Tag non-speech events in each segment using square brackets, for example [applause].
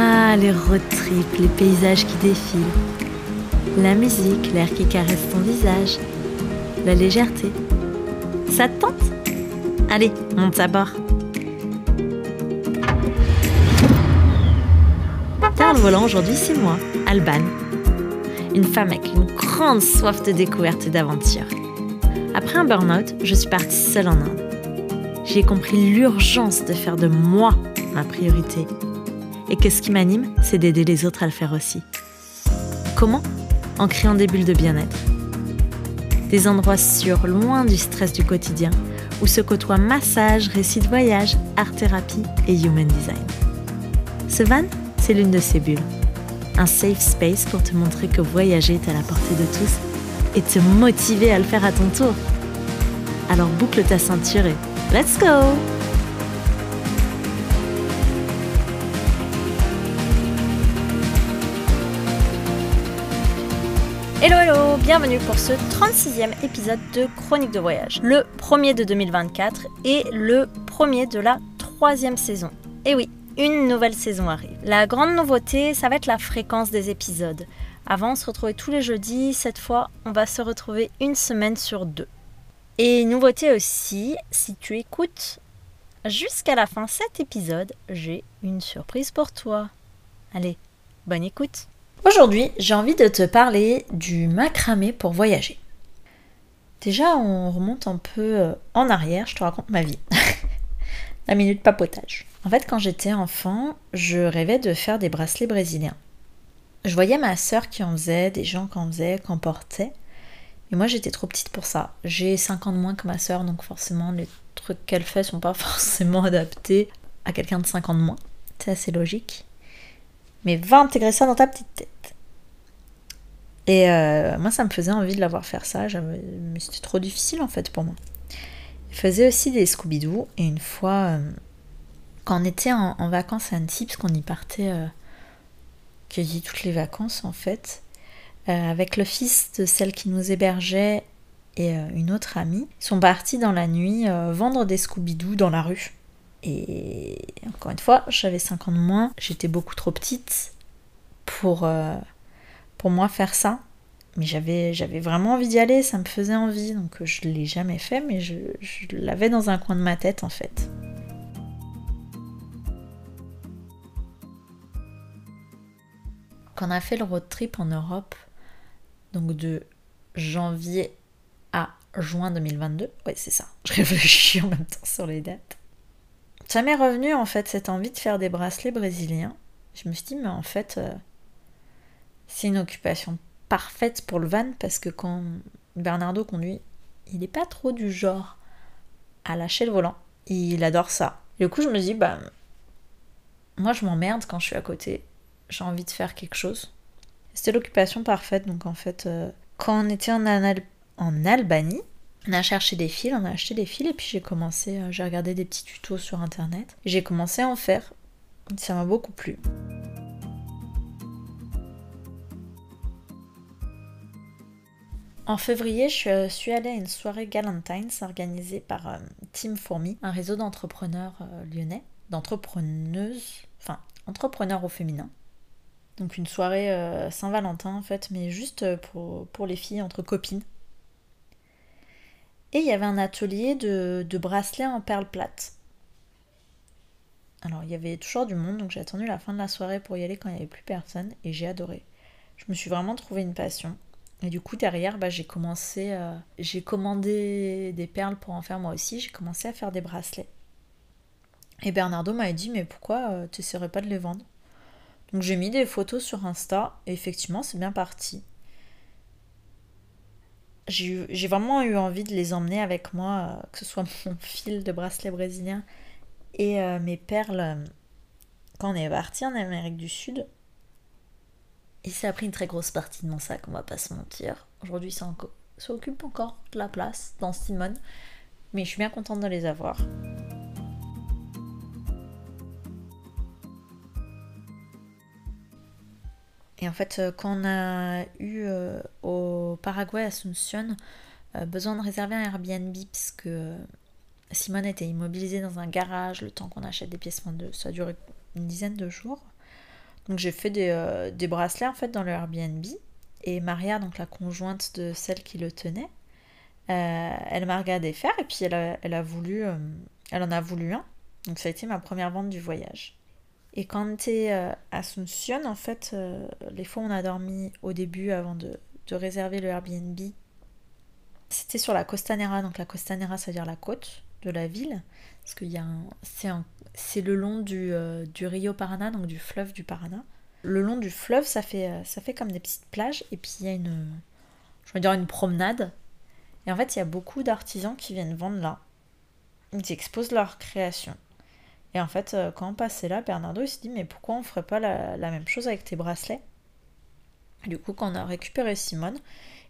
Ah, les road les paysages qui défilent. La musique, l'air qui caresse ton visage. La légèreté. Ça te tente? Allez, monte à bord. Derrière le volant aujourd'hui, c'est moi, Alban. Une femme avec une grande soif de découverte et d'aventure. Après un burn-out, je suis partie seule en Inde. J'ai compris l'urgence de faire de moi ma priorité. Et que ce qui m'anime, c'est d'aider les autres à le faire aussi. Comment? En créant des bulles de bien-être. Des endroits sûrs, loin du stress du quotidien, où se côtoient massage, récits de voyage, art-thérapie et human design. Ce van, c'est l'une de ces bulles. Un safe space pour te montrer que voyager est à la portée de tous et te motiver à le faire à ton tour. Alors boucle ta ceinture et let's go Hello hello, bienvenue pour ce 36e épisode de Chronique de voyage. Le premier de 2024 et le premier de la troisième saison. Et oui, une nouvelle saison arrive. La grande nouveauté, ça va être la fréquence des épisodes. Avant, on se retrouvait tous les jeudis. Cette fois, on va se retrouver une semaine sur deux. Et nouveauté aussi, si tu écoutes jusqu'à la fin cet épisode, j'ai une surprise pour toi. Allez, bonne écoute. Aujourd'hui, j'ai envie de te parler du macramé pour voyager. Déjà, on remonte un peu euh, en arrière, je te raconte ma vie. [laughs] la minute papotage. En fait, quand j'étais enfant, je rêvais de faire des bracelets brésiliens je voyais ma sœur qui en faisait, des gens qui en faisaient, qui en portaient. Et moi, j'étais trop petite pour ça. J'ai 5 ans de moins que ma sœur, donc forcément, les trucs qu'elle fait sont pas [laughs] forcément adaptés à quelqu'un de 5 ans de moins. C'est assez logique. Mais va intégrer ça dans ta petite tête. Et euh, moi, ça me faisait envie de la voir faire ça, mais c'était trop difficile en fait pour moi. Elle faisait aussi des Scooby-Doo, et une fois, euh, quand on était en, vacances à Antibes, qu'on y partait euh, quasi toutes les vacances en fait, euh, avec le fils de celle qui nous hébergeait et euh, une autre amie, sont partis dans la nuit vendre des Scooby-Doo dans la rue. Et encore une fois, j'avais 5 ans de moins, j'étais beaucoup trop petite pour, pour moi faire ça. Mais j'avais, j'avais vraiment envie d'y aller, ça me faisait envie, donc je ne l'ai jamais fait, mais je, je l'avais dans un coin de ma tête en fait. quand on a fait le road trip en Europe, donc de janvier à juin 2022, ouais c'est ça, je réfléchis en même temps sur les dates. Ça m'est revenu en fait cette envie de faire des bracelets brésiliens. Je me suis dit, mais en fait, euh, c'est une occupation parfaite pour le van parce que quand Bernardo conduit, il n'est pas trop du genre à lâcher le volant. Il adore ça. du coup, je me dis, bah, moi je m'emmerde quand je suis à côté j'ai envie de faire quelque chose. C'était l'occupation parfaite, donc en fait, euh, quand on était en Albanie, on a cherché des fils, on a acheté des fils, et puis j'ai commencé, euh, j'ai regardé des petits tutos sur internet, j'ai commencé à en faire. Ça m'a beaucoup plu. En février, je suis allée à une soirée Galentines organisée par euh, Team Fourmi, un réseau d'entrepreneurs lyonnais, d'entrepreneuses, enfin entrepreneurs au féminin. Donc une soirée euh, Saint-Valentin en fait, mais juste euh, pour, pour, les filles entre copines. Et il y avait un atelier de, bracelets en perles plates. Alors il y avait toujours du monde, donc j'ai attendu la fin de la soirée pour y aller quand il n'y avait plus personne, et j'ai adoré. Je me suis vraiment trouvé une passion. Et du coup derrière, bah, j'ai commencé, euh, j'ai commandé des perles pour en faire moi aussi, j'ai commencé à faire des bracelets. Et Bernardo m'a dit mais pourquoi tu n'essaierais pas de les vendre? Donc j'ai mis des photos sur Insta et effectivement c'est bien parti. J'ai vraiment eu envie de les emmener avec moi, euh, que ce soit [laughs] mon fil de bracelet brésilien et euh, mes perles euh, quand on est parti en Amérique du Sud. Et ça a pris une très grosse partie de mon sac, on va pas se mentir. Aujourd'hui ça, ça occupe encore de la place dans Simone, mais je suis bien contente de les avoir. En fait, euh, quand on a eu euh, au Paraguay, Asunción, euh, besoin de réserver un Airbnb, parce que Simone était immobilisée dans un garage le temps qu'on achète des pièces de Ça a duré une dizaine de jours. Donc j'ai fait des, des, bracelets en fait dans le Airbnb. Et Maria, donc la conjointe de celle qui le tenait, elle m'a regardé faire et puis elle a, elle a voulu, elle en a voulu un. Donc ça a été ma première vente du voyage. Et quand tu es à Asuncion, en fait, les fois où on a dormi au début avant de, de réserver le Airbnb, c'était sur la Costanera. Donc la Costanera, c'est-à-dire la côte de la ville. Parce a C'est, le long du, euh, du, Rio Parana, donc du fleuve du Parana. Le long du fleuve, ça fait, euh, ça fait comme des petites plages. Et puis il y a une. Je veux dire une promenade. Et en fait, il y a beaucoup d'artisans qui viennent vendre là. Ils exposent leur création. Et en fait, euh, quand on passait là, Bernardo il s'est dit Mais pourquoi on ferait pas la, même chose avec tes bracelets? Du coup, quand on a récupéré Simone,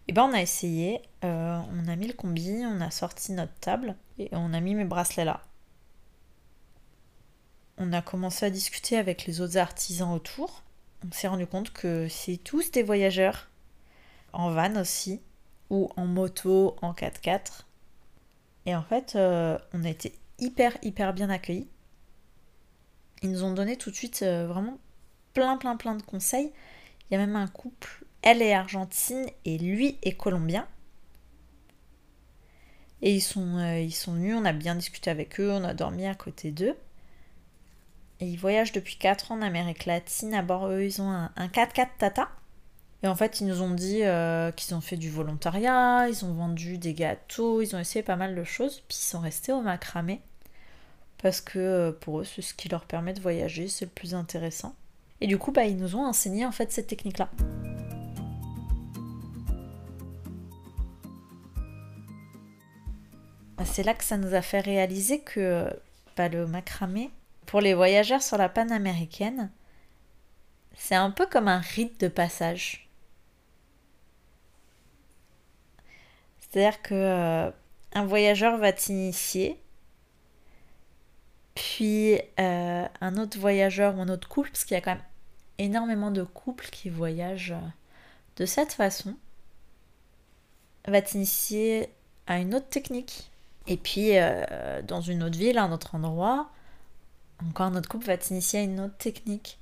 et ben on a essayé, euh, on a mis le combi, on a sorti notre table et on a mis mes bracelets là. On a commencé à discuter avec les autres artisans autour. On s'est rendu compte que c'est tous des voyageurs, en van aussi, ou en moto, en 4x4. Et en fait, euh, on a été hyper, hyper bien accueillis. Ils nous ont donné tout de suite euh, vraiment plein, plein, plein de conseils. Il y a même un couple elle est argentine et lui est colombien. Et ils sont, euh, venus, on a bien discuté avec eux, on a dormi à côté d'eux. Et ils voyagent depuis 4 ans en Amérique latine. À bord, eux, ils ont un, 4x4 Tata. Et en fait, ils nous ont dit euh, qu'ils ont fait du volontariat, ils ont vendu des gâteaux, ils ont essayé pas mal de choses. Puis ils sont restés au macramé. Parce que euh, pour eux, c'est ce qui leur permet de voyager, c'est le plus intéressant. Et du coup, bah, ils nous ont enseigné en fait cette technique-là. Bah, c'est là que ça nous a fait réaliser que bah, le macramé, pour les voyageurs sur la panne américaine, c'est un peu comme un rite de passage. C'est-à-dire que euh, un voyageur va t'initier, puis euh, un autre voyageur ou un autre couple, parce qu'il y a quand même énormément de couples qui voyagent euh, de cette façon, va t'initier à une autre technique et puis, euh, dans une autre ville, un autre endroit, encore notre couple va t'initier à une autre technique.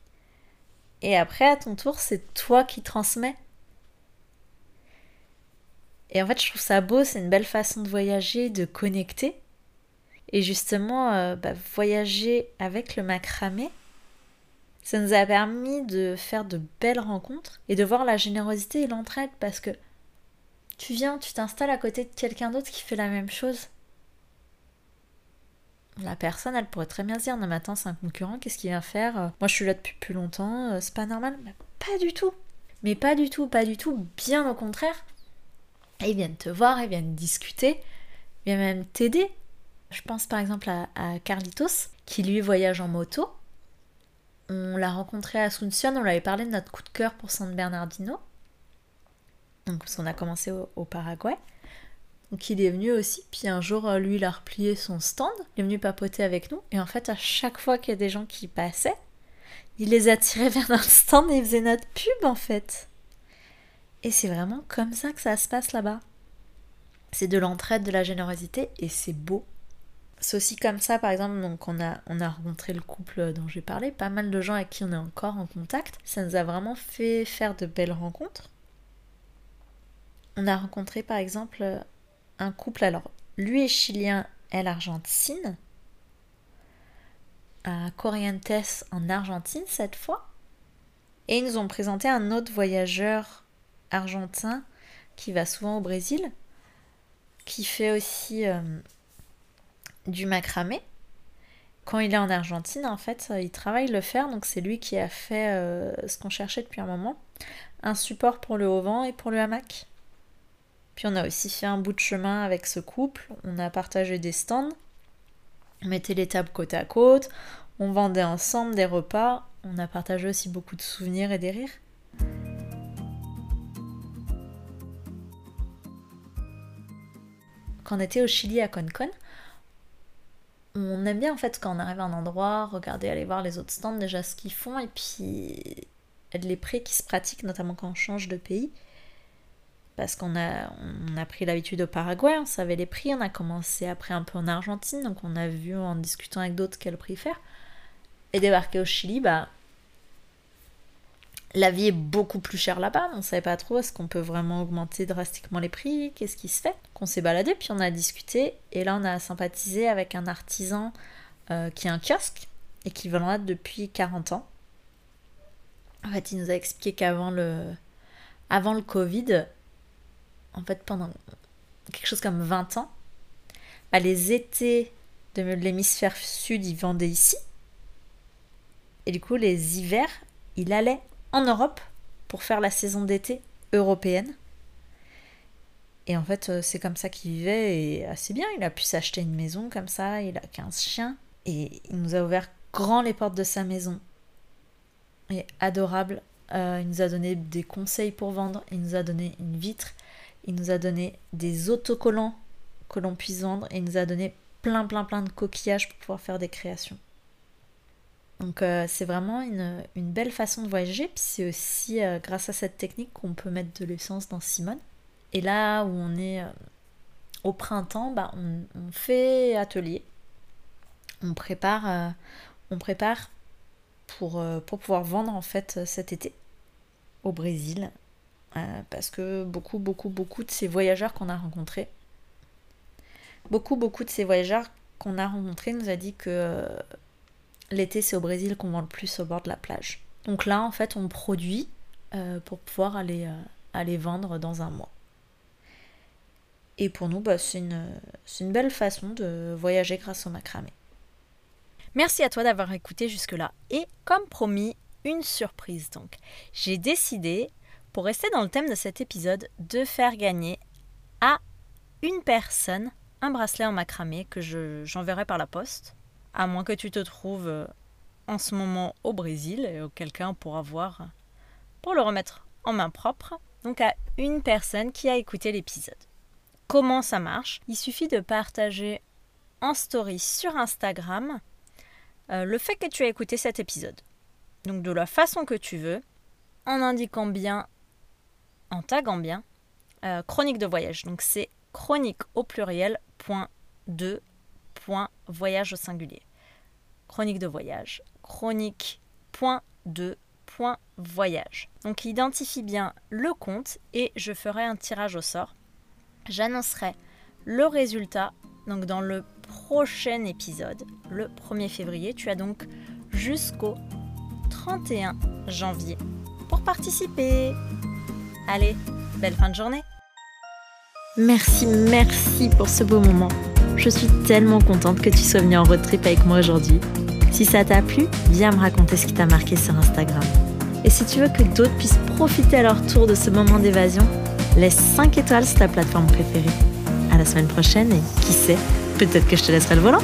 Et après, à ton tour, c'est toi qui transmets. Et en fait, je trouve ça beau, c'est une belle façon de voyager, de connecter. Et justement, euh, bah, voyager avec le macramé, ça nous a permis de faire de belles rencontres et de voir la générosité et l'entraide parce que tu viens, tu t'installes à côté de quelqu'un d'autre qui fait la même chose la personne, elle pourrait très bien se dire Non, mais attends, c'est un concurrent, qu'est-ce qu'il vient faire? Moi, je suis là depuis plus longtemps, euh, c'est pas normal. Mais pas du tout. Mais pas du tout, pas du tout. Bien au contraire. ils viennent te voir, ils viennent discuter, ils viennent même t'aider. Je pense par exemple à, Carlitos, qui lui voyage en moto. On l'a rencontré à Asuncion, on lui avait parlé de notre coup de cœur pour San Bernardino. Donc, parce a commencé au Paraguay. Donc il est venu aussi, puis un jour, euh, lui, il a replié son stand, il est venu papoter avec nous, et en fait, à chaque fois qu'il y a des gens qui passaient, il les attirait [laughs] vers notre stand et il faisait notre pub, en fait. Et c'est vraiment comme ça que ça se passe là-bas. C'est de l'entraide, de la générosité, et c'est beau. C'est aussi comme ça, par exemple, donc on a, on a rencontré le couple dont j'ai parlé, pas mal de gens avec qui on est encore en contact. Ça nous a vraiment fait faire de belles rencontres. On a rencontré par exemple un couple, alors lui est chilien, elle argentine, à Corrientes en Argentine cette fois. Et ils nous ont présenté un autre voyageur argentin qui va souvent au Brésil, qui fait aussi euh, du macramé. Quand il est en Argentine, en fait, il travaille le fer, donc c'est lui qui a fait euh, ce qu'on cherchait depuis un moment, un support pour le haut vent et pour le hamac. Puis on a aussi fait un bout de chemin avec ce couple, on a partagé des stands, on mettait les tables côte à côte, on vendait ensemble des repas, on a partagé aussi beaucoup de souvenirs et des rires. Quand on était au Chili à Concon, on aime bien en fait quand on arrive à un endroit, regarder, aller voir les autres stands, déjà ce qu'ils font, et puis les prix qui se pratiquent, notamment quand on change de pays parce qu'on a, a pris l'habitude au Paraguay, on savait les prix, on a commencé après un peu en Argentine, donc on a vu en discutant avec d'autres quel prix faire. Et débarquer au Chili, bah, La vie est beaucoup plus chère là-bas, on ne savait pas trop est-ce qu'on peut vraiment augmenter drastiquement les prix, qu'est-ce qui se fait. On s'est baladé, puis on a discuté, et là on a sympathisé avec un artisan euh, qui a un kiosque et qui vend là depuis 40 ans. En fait, il nous a expliqué qu'avant le, avant le Covid, en fait, pendant quelque chose comme 20 ans, bah, les étés de l'hémisphère sud, ils vendaient ici. Et du coup, les hivers, il allait en Europe pour faire la saison d'été européenne. Et en fait, euh, c'est comme ça qu'il vivait et assez bien. Il a pu s'acheter une maison comme ça, il a 15 chiens. Et il nous a ouvert grand les portes de sa maison. Et adorable. Euh, il nous a donné des conseils pour vendre. Il nous a donné une vitre. Il nous a donné des autocollants que l'on puisse vendre. Et il nous a donné plein, plein, plein de coquillages pour pouvoir faire des créations. Donc euh, c'est vraiment une, belle façon de voyager. C'est aussi euh, grâce à cette technique qu'on peut mettre de l'essence dans Simone. Et là où on est au printemps, bah, on, fait atelier. On prépare, on prépare pour, euh, pour pouvoir vendre en fait cet été au Brésil. Euh, parce que beaucoup, beaucoup, beaucoup de ces voyageurs qu'on a rencontrés, beaucoup, beaucoup de ces voyageurs qu'on a rencontrés nous a dit que euh, l'été c'est au Brésil qu'on vend le plus au bord de la plage. Donc là en fait on produit pour pouvoir aller, aller vendre dans un mois. Et pour nous, bah, c'est une, une belle façon de voyager grâce au macramé. Merci à toi d'avoir écouté jusque-là. Et comme promis, une surprise donc. J'ai décidé, pour rester dans le thème de cet épisode, de faire gagner à une personne un bracelet en macramé que j'enverrai par la poste. À moins que tu te trouves euh, en ce moment au Brésil et auquel cas on pourra voir pour le remettre en main propre. Donc à une personne qui a écouté l'épisode. Comment ça marche? Il suffit de partager en story sur Instagram euh, le fait que tu as écouté cet épisode. Donc de la façon que tu veux, en indiquant bien, en taguant bien, euh, chronique de voyage. Donc c'est chronique au pluriel, point 2, point voyage au singulier. Chronique de voyage. Chronique, point 2, point voyage. Donc identifie bien le compte et je ferai un tirage au sort. J'annoncerai le résultat donc dans le prochain épisode, le 1er février. Tu as donc jusqu'au 31 janvier pour participer. Allez, belle fin de journée. Merci, merci pour ce beau moment. Je suis tellement contente que tu sois venu en road trip avec moi aujourd'hui. Si ça t'a plu, viens me raconter ce qui t'a marqué sur Instagram. Et si tu veux que d'autres puissent profiter à leur tour de ce moment d'évasion, laisse 5 étoiles sur ta plateforme préférée. À la semaine prochaine et qui sait, peut-être que je te laisserai le volant.